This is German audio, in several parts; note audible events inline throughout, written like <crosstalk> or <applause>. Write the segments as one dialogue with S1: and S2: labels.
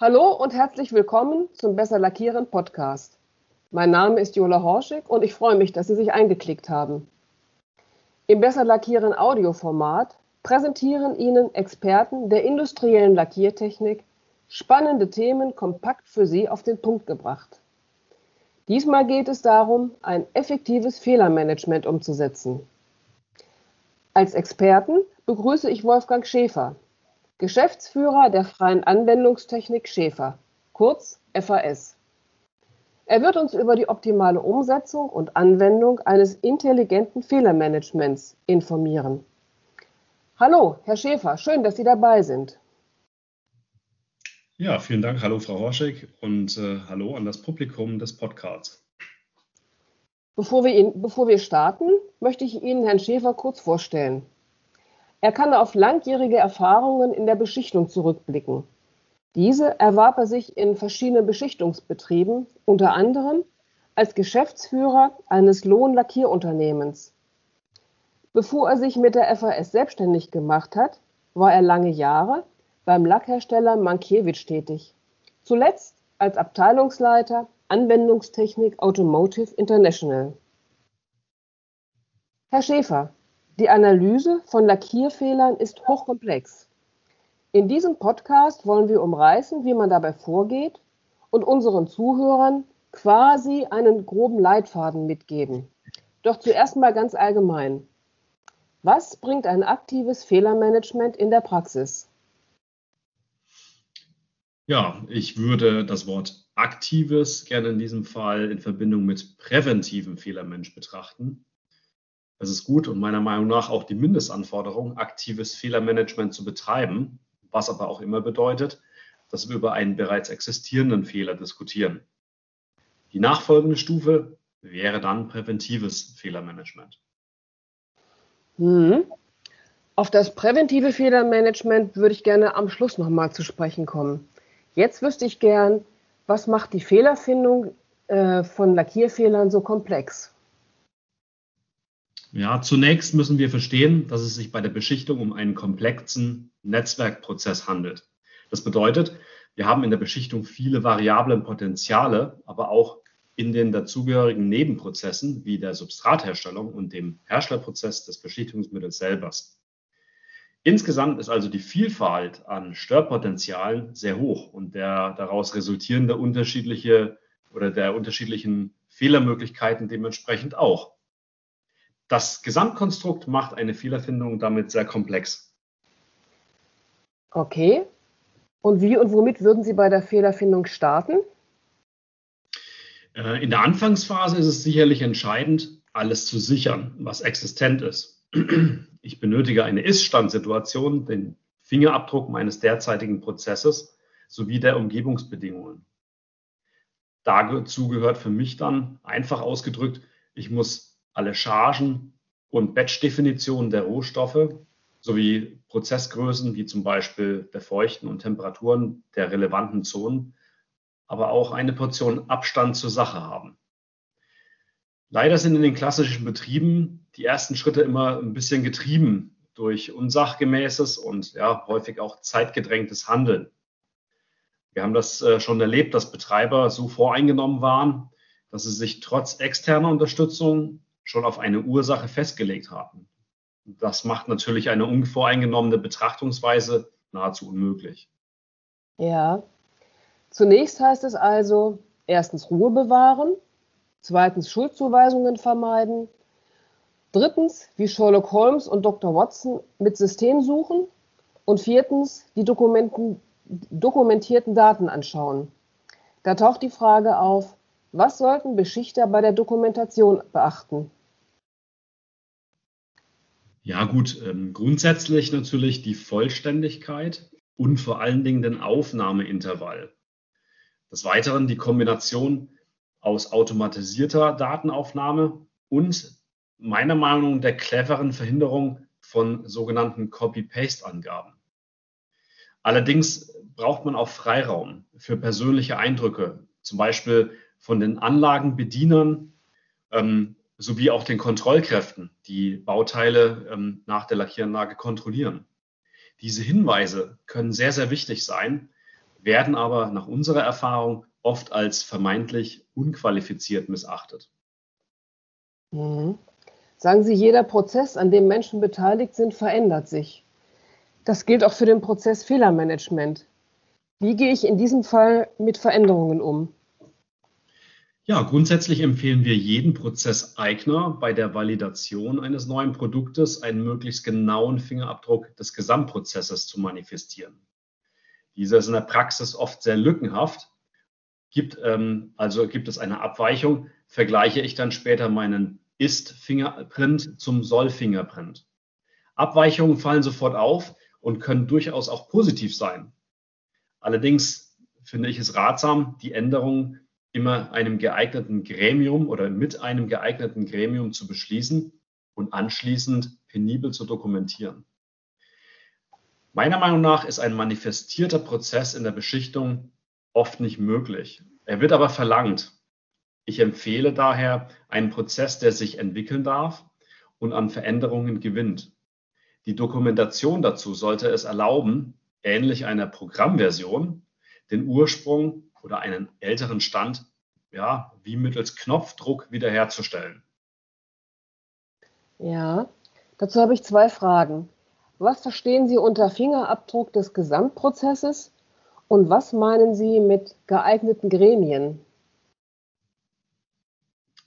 S1: Hallo und herzlich willkommen zum Besser Lackieren Podcast. Mein Name ist Jola Horschig und ich freue mich, dass Sie sich eingeklickt haben. Im Besser Lackieren Audioformat präsentieren Ihnen Experten der industriellen Lackiertechnik spannende Themen kompakt für Sie auf den Punkt gebracht. Diesmal geht es darum, ein effektives Fehlermanagement umzusetzen. Als Experten begrüße ich Wolfgang Schäfer, Geschäftsführer der Freien Anwendungstechnik Schäfer, kurz FAS. Er wird uns über die optimale Umsetzung und Anwendung eines intelligenten Fehlermanagements informieren. Hallo, Herr Schäfer, schön, dass Sie dabei sind.
S2: Ja, vielen Dank. Hallo, Frau Horschig und äh, hallo an das Publikum des Podcasts.
S1: Bevor wir, ihn, bevor wir starten, möchte ich Ihnen Herrn Schäfer kurz vorstellen. Er kann auf langjährige Erfahrungen in der Beschichtung zurückblicken. Diese erwarb er sich in verschiedenen Beschichtungsbetrieben, unter anderem als Geschäftsführer eines Lohnlackierunternehmens. Bevor er sich mit der FAS selbstständig gemacht hat, war er lange Jahre beim Lackhersteller Mankiewicz tätig. Zuletzt als Abteilungsleiter Anwendungstechnik Automotive International. Herr Schäfer, die Analyse von Lackierfehlern ist hochkomplex. In diesem Podcast wollen wir umreißen, wie man dabei vorgeht und unseren Zuhörern quasi einen groben Leitfaden mitgeben. Doch zuerst mal ganz allgemein. Was bringt ein aktives Fehlermanagement in der Praxis?
S2: Ja, ich würde das Wort aktives gerne in diesem Fall in Verbindung mit präventivem Fehlermensch betrachten. Es ist gut und meiner Meinung nach auch die Mindestanforderung, aktives Fehlermanagement zu betreiben, was aber auch immer bedeutet, dass wir über einen bereits existierenden Fehler diskutieren. Die nachfolgende Stufe wäre dann präventives Fehlermanagement.
S1: Hm. Auf das präventive Fehlermanagement würde ich gerne am Schluss nochmal zu sprechen kommen. Jetzt wüsste ich gern, was macht die Fehlerfindung äh, von Lackierfehlern so komplex?
S2: Ja, zunächst müssen wir verstehen, dass es sich bei der Beschichtung um einen komplexen Netzwerkprozess handelt. Das bedeutet, wir haben in der Beschichtung viele variable Potenziale, aber auch in den dazugehörigen Nebenprozessen wie der Substratherstellung und dem Herstellprozess des Beschichtungsmittels selber. Insgesamt ist also die Vielfalt an Störpotenzialen sehr hoch und der daraus resultierende unterschiedliche oder der unterschiedlichen Fehlermöglichkeiten dementsprechend auch. Das Gesamtkonstrukt macht eine Fehlerfindung damit sehr komplex.
S1: Okay. Und wie und womit würden Sie bei der Fehlerfindung starten?
S2: Äh, in der Anfangsphase ist es sicherlich entscheidend, alles zu sichern, was existent ist. Ich benötige eine Ist-Stand-Situation, den Fingerabdruck meines derzeitigen Prozesses sowie der Umgebungsbedingungen. Dazu gehört für mich dann einfach ausgedrückt, ich muss alle Chargen und Batch-Definitionen der Rohstoffe sowie Prozessgrößen wie zum Beispiel der Feuchten und Temperaturen der relevanten Zonen, aber auch eine Portion Abstand zur Sache haben. Leider sind in den klassischen Betrieben die ersten Schritte immer ein bisschen getrieben durch unsachgemäßes und ja, häufig auch zeitgedrängtes Handeln. Wir haben das äh, schon erlebt, dass Betreiber so voreingenommen waren, dass sie sich trotz externer Unterstützung schon auf eine Ursache festgelegt haben. Das macht natürlich eine unvoreingenommene Betrachtungsweise nahezu unmöglich.
S1: Ja, zunächst heißt es also, erstens Ruhe bewahren, zweitens Schuldzuweisungen vermeiden, drittens wie Sherlock Holmes und Dr. Watson mit System suchen und viertens die dokumentierten Daten anschauen. Da taucht die Frage auf, was sollten Beschichter bei der Dokumentation beachten?
S2: Ja, gut, ähm, grundsätzlich natürlich die Vollständigkeit und vor allen Dingen den Aufnahmeintervall. Des Weiteren die Kombination aus automatisierter Datenaufnahme und meiner Meinung nach der cleveren Verhinderung von sogenannten Copy-Paste-Angaben. Allerdings braucht man auch Freiraum für persönliche Eindrücke, zum Beispiel von den Anlagenbedienern ähm, sowie auch den Kontrollkräften, die Bauteile ähm, nach der Lackieranlage kontrollieren. Diese Hinweise können sehr, sehr wichtig sein, werden aber nach unserer Erfahrung oft als vermeintlich unqualifiziert missachtet.
S1: Mhm. Sagen Sie, jeder Prozess, an dem Menschen beteiligt sind, verändert sich. Das gilt auch für den Prozess Fehlermanagement. Wie gehe ich in diesem Fall mit Veränderungen um?
S2: Ja, grundsätzlich empfehlen wir jeden Prozesseigner bei der Validation eines neuen Produktes einen möglichst genauen Fingerabdruck des Gesamtprozesses zu manifestieren. Dieser ist in der Praxis oft sehr lückenhaft. Gibt, ähm, also gibt es eine Abweichung, vergleiche ich dann später meinen Ist-Fingerprint zum Soll-Fingerprint. Abweichungen fallen sofort auf und können durchaus auch positiv sein. Allerdings finde ich es ratsam, die Änderungen immer einem geeigneten Gremium oder mit einem geeigneten Gremium zu beschließen und anschließend penibel zu dokumentieren. Meiner Meinung nach ist ein manifestierter Prozess in der Beschichtung oft nicht möglich. Er wird aber verlangt. Ich empfehle daher einen Prozess, der sich entwickeln darf und an Veränderungen gewinnt. Die Dokumentation dazu sollte es erlauben, ähnlich einer Programmversion, den Ursprung oder einen älteren Stand ja, wie mittels Knopfdruck wiederherzustellen.
S1: Ja, dazu habe ich zwei Fragen. Was verstehen Sie unter Fingerabdruck des Gesamtprozesses und was meinen Sie mit geeigneten Gremien?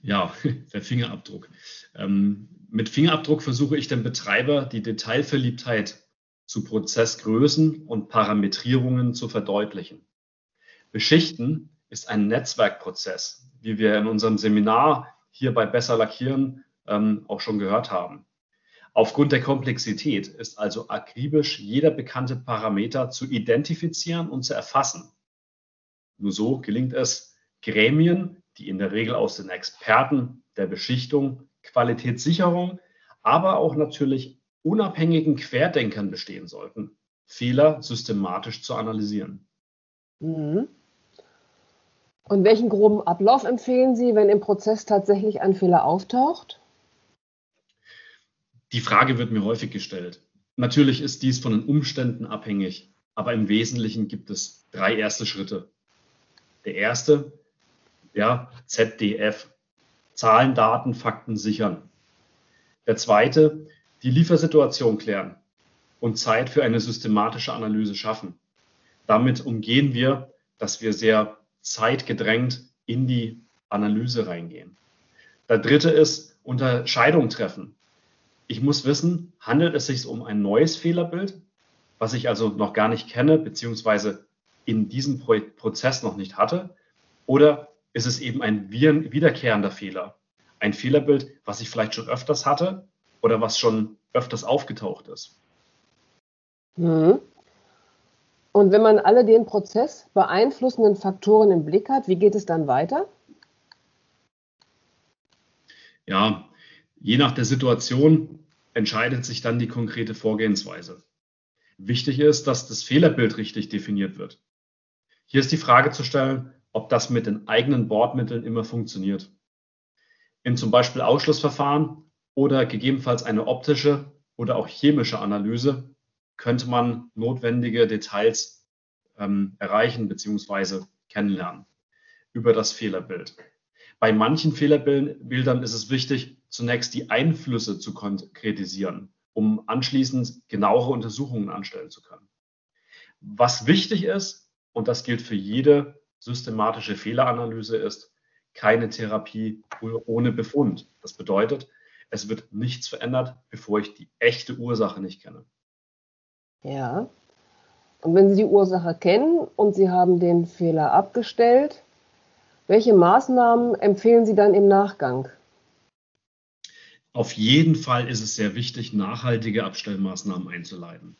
S2: Ja, <laughs> der Fingerabdruck. Ähm, mit Fingerabdruck versuche ich dem Betreiber die Detailverliebtheit zu Prozessgrößen und Parametrierungen zu verdeutlichen. Beschichten ist ein Netzwerkprozess, wie wir in unserem Seminar hier bei Besser Lackieren ähm, auch schon gehört haben. Aufgrund der Komplexität ist also akribisch jeder bekannte Parameter zu identifizieren und zu erfassen. Nur so gelingt es, Gremien, die in der Regel aus den Experten der Beschichtung, Qualitätssicherung, aber auch natürlich unabhängigen Querdenkern bestehen sollten, Fehler systematisch zu analysieren.
S1: Mhm. Und welchen groben Ablauf empfehlen Sie, wenn im Prozess tatsächlich ein Fehler auftaucht?
S2: Die Frage wird mir häufig gestellt. Natürlich ist dies von den Umständen abhängig, aber im Wesentlichen gibt es drei erste Schritte. Der erste, ja, ZDF, Zahlen, Daten, Fakten sichern. Der zweite, die Liefersituation klären und Zeit für eine systematische Analyse schaffen. Damit umgehen wir, dass wir sehr zeitgedrängt in die Analyse reingehen. Der dritte ist Unterscheidung treffen. Ich muss wissen, handelt es sich um ein neues Fehlerbild, was ich also noch gar nicht kenne, beziehungsweise in diesem Prozess noch nicht hatte, oder ist es eben ein wiederkehrender Fehler? Ein Fehlerbild, was ich vielleicht schon öfters hatte oder was schon öfters aufgetaucht ist.
S1: Mhm. Und wenn man alle den Prozess beeinflussenden Faktoren im Blick hat, wie geht es dann weiter?
S2: Ja, je nach der Situation entscheidet sich dann die konkrete Vorgehensweise. Wichtig ist, dass das Fehlerbild richtig definiert wird. Hier ist die Frage zu stellen, ob das mit den eigenen Bordmitteln immer funktioniert. In zum Beispiel Ausschlussverfahren oder gegebenenfalls eine optische oder auch chemische Analyse könnte man notwendige Details ähm, erreichen bzw. kennenlernen über das Fehlerbild. Bei manchen Fehlerbildern ist es wichtig, zunächst die Einflüsse zu konkretisieren, um anschließend genauere Untersuchungen anstellen zu können. Was wichtig ist, und das gilt für jede systematische Fehleranalyse, ist keine Therapie ohne Befund. Das bedeutet, es wird nichts verändert, bevor ich die echte Ursache nicht kenne.
S1: Ja. Und wenn Sie die Ursache kennen und Sie haben den Fehler abgestellt, welche Maßnahmen empfehlen Sie dann im Nachgang?
S2: Auf jeden Fall ist es sehr wichtig, nachhaltige Abstellmaßnahmen einzuleiten.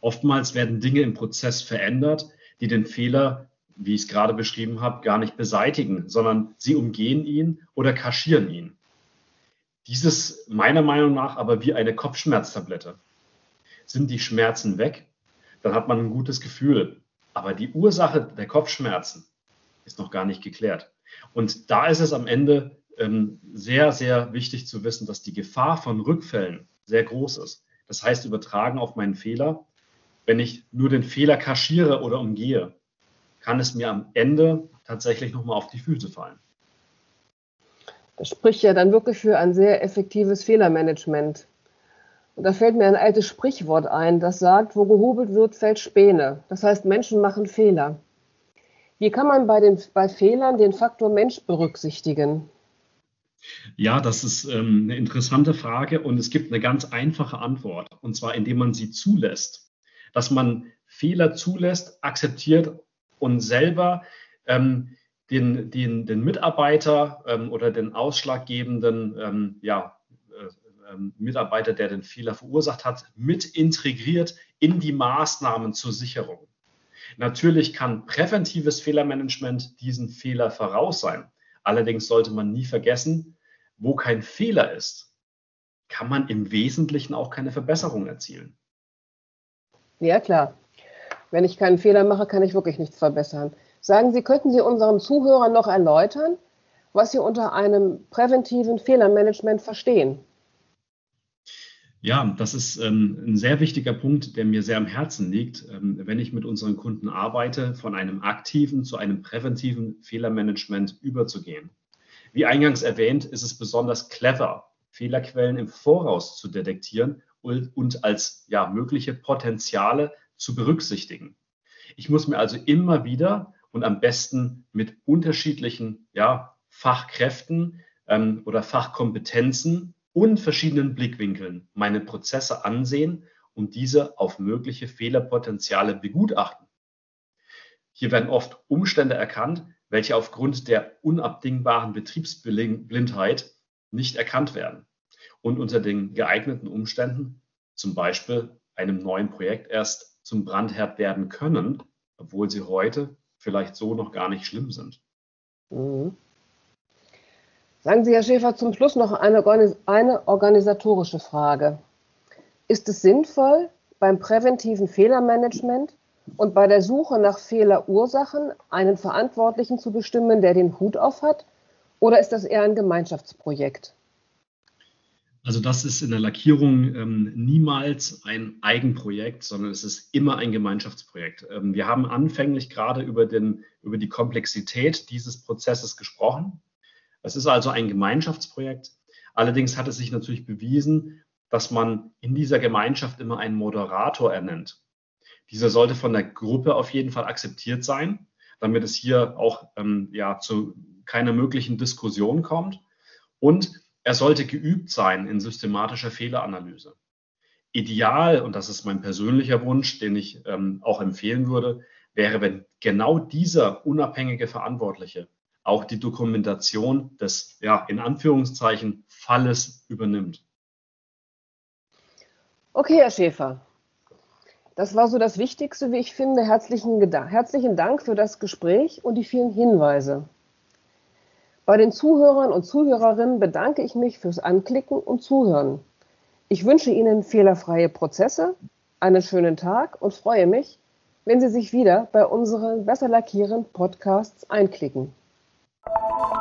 S2: Oftmals werden Dinge im Prozess verändert, die den Fehler, wie ich es gerade beschrieben habe, gar nicht beseitigen, sondern sie umgehen ihn oder kaschieren ihn. Dieses meiner Meinung nach aber wie eine Kopfschmerztablette sind die Schmerzen weg, dann hat man ein gutes Gefühl. Aber die Ursache der Kopfschmerzen ist noch gar nicht geklärt. Und da ist es am Ende sehr, sehr wichtig zu wissen, dass die Gefahr von Rückfällen sehr groß ist. Das heißt, übertragen auf meinen Fehler, wenn ich nur den Fehler kaschiere oder umgehe, kann es mir am Ende tatsächlich nochmal auf die Füße fallen.
S1: Das spricht ja dann wirklich für ein sehr effektives Fehlermanagement. Und da fällt mir ein altes Sprichwort ein, das sagt, wo gehobelt wird, fällt Späne. Das heißt, Menschen machen Fehler. Wie kann man bei, den, bei Fehlern den Faktor Mensch berücksichtigen?
S2: Ja, das ist ähm, eine interessante Frage und es gibt eine ganz einfache Antwort, und zwar indem man sie zulässt. Dass man Fehler zulässt, akzeptiert und selber ähm, den, den, den Mitarbeiter ähm, oder den ausschlaggebenden ähm, ja, äh, ähm, Mitarbeiter, der den Fehler verursacht hat, mit integriert in die Maßnahmen zur Sicherung. Natürlich kann präventives Fehlermanagement diesen Fehler voraus sein. Allerdings sollte man nie vergessen, wo kein Fehler ist, kann man im Wesentlichen auch keine Verbesserung erzielen.
S1: Ja, klar. Wenn ich keinen Fehler mache, kann ich wirklich nichts verbessern. Sagen Sie, könnten Sie unseren Zuhörern noch erläutern, was Sie unter einem präventiven Fehlermanagement verstehen?
S2: Ja, das ist ähm, ein sehr wichtiger Punkt, der mir sehr am Herzen liegt, ähm, wenn ich mit unseren Kunden arbeite, von einem aktiven zu einem präventiven Fehlermanagement überzugehen. Wie eingangs erwähnt, ist es besonders clever, Fehlerquellen im Voraus zu detektieren und, und als ja, mögliche Potenziale zu berücksichtigen. Ich muss mir also immer wieder und am besten mit unterschiedlichen ja, Fachkräften ähm, oder Fachkompetenzen und verschiedenen Blickwinkeln meine Prozesse ansehen und diese auf mögliche Fehlerpotenziale begutachten. Hier werden oft Umstände erkannt, welche aufgrund der unabdingbaren Betriebsblindheit nicht erkannt werden und unter den geeigneten Umständen, zum Beispiel einem neuen Projekt, erst zum Brandherd werden können, obwohl sie heute vielleicht so noch gar nicht schlimm sind. Mhm.
S1: Sagen Sie, Herr Schäfer, zum Schluss noch eine, eine organisatorische Frage. Ist es sinnvoll, beim präventiven Fehlermanagement und bei der Suche nach Fehlerursachen einen Verantwortlichen zu bestimmen, der den Hut auf hat? Oder ist das eher ein Gemeinschaftsprojekt?
S2: Also das ist in der Lackierung ähm, niemals ein Eigenprojekt, sondern es ist immer ein Gemeinschaftsprojekt. Ähm, wir haben anfänglich gerade über, den, über die Komplexität dieses Prozesses gesprochen. Es ist also ein Gemeinschaftsprojekt. Allerdings hat es sich natürlich bewiesen, dass man in dieser Gemeinschaft immer einen Moderator ernennt. Dieser sollte von der Gruppe auf jeden Fall akzeptiert sein, damit es hier auch ähm, ja, zu keiner möglichen Diskussion kommt. Und er sollte geübt sein in systematischer Fehleranalyse. Ideal, und das ist mein persönlicher Wunsch, den ich ähm, auch empfehlen würde, wäre, wenn genau dieser unabhängige Verantwortliche auch die Dokumentation des, ja, in Anführungszeichen, Falles übernimmt.
S1: Okay, Herr Schäfer. Das war so das Wichtigste, wie ich finde. Herzlichen, herzlichen Dank für das Gespräch und die vielen Hinweise. Bei den Zuhörern und Zuhörerinnen bedanke ich mich fürs Anklicken und Zuhören. Ich wünsche Ihnen fehlerfreie Prozesse, einen schönen Tag und freue mich, wenn Sie sich wieder bei unseren Besser lackieren Podcasts einklicken. you